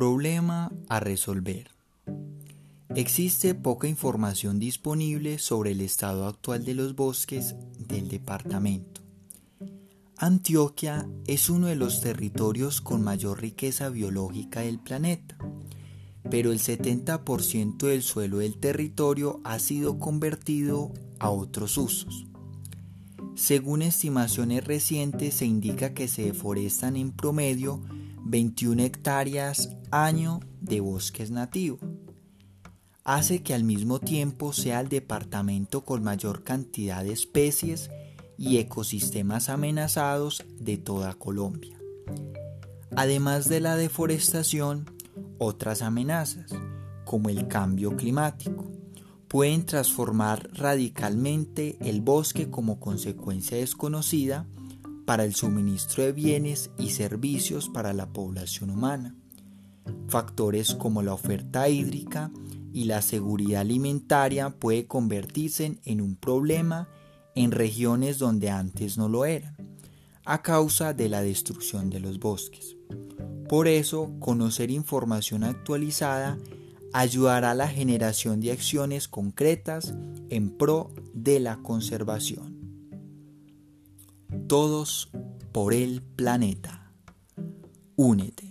Problema a resolver. Existe poca información disponible sobre el estado actual de los bosques del departamento. Antioquia es uno de los territorios con mayor riqueza biológica del planeta, pero el 70% del suelo del territorio ha sido convertido a otros usos. Según estimaciones recientes se indica que se deforestan en promedio 21 hectáreas año de bosques nativos. Hace que al mismo tiempo sea el departamento con mayor cantidad de especies y ecosistemas amenazados de toda Colombia. Además de la deforestación, otras amenazas, como el cambio climático, pueden transformar radicalmente el bosque como consecuencia desconocida para el suministro de bienes y servicios para la población humana. Factores como la oferta hídrica y la seguridad alimentaria puede convertirse en un problema en regiones donde antes no lo eran, a causa de la destrucción de los bosques. Por eso, conocer información actualizada ayudará a la generación de acciones concretas en pro de la conservación. Todos por el planeta. Únete.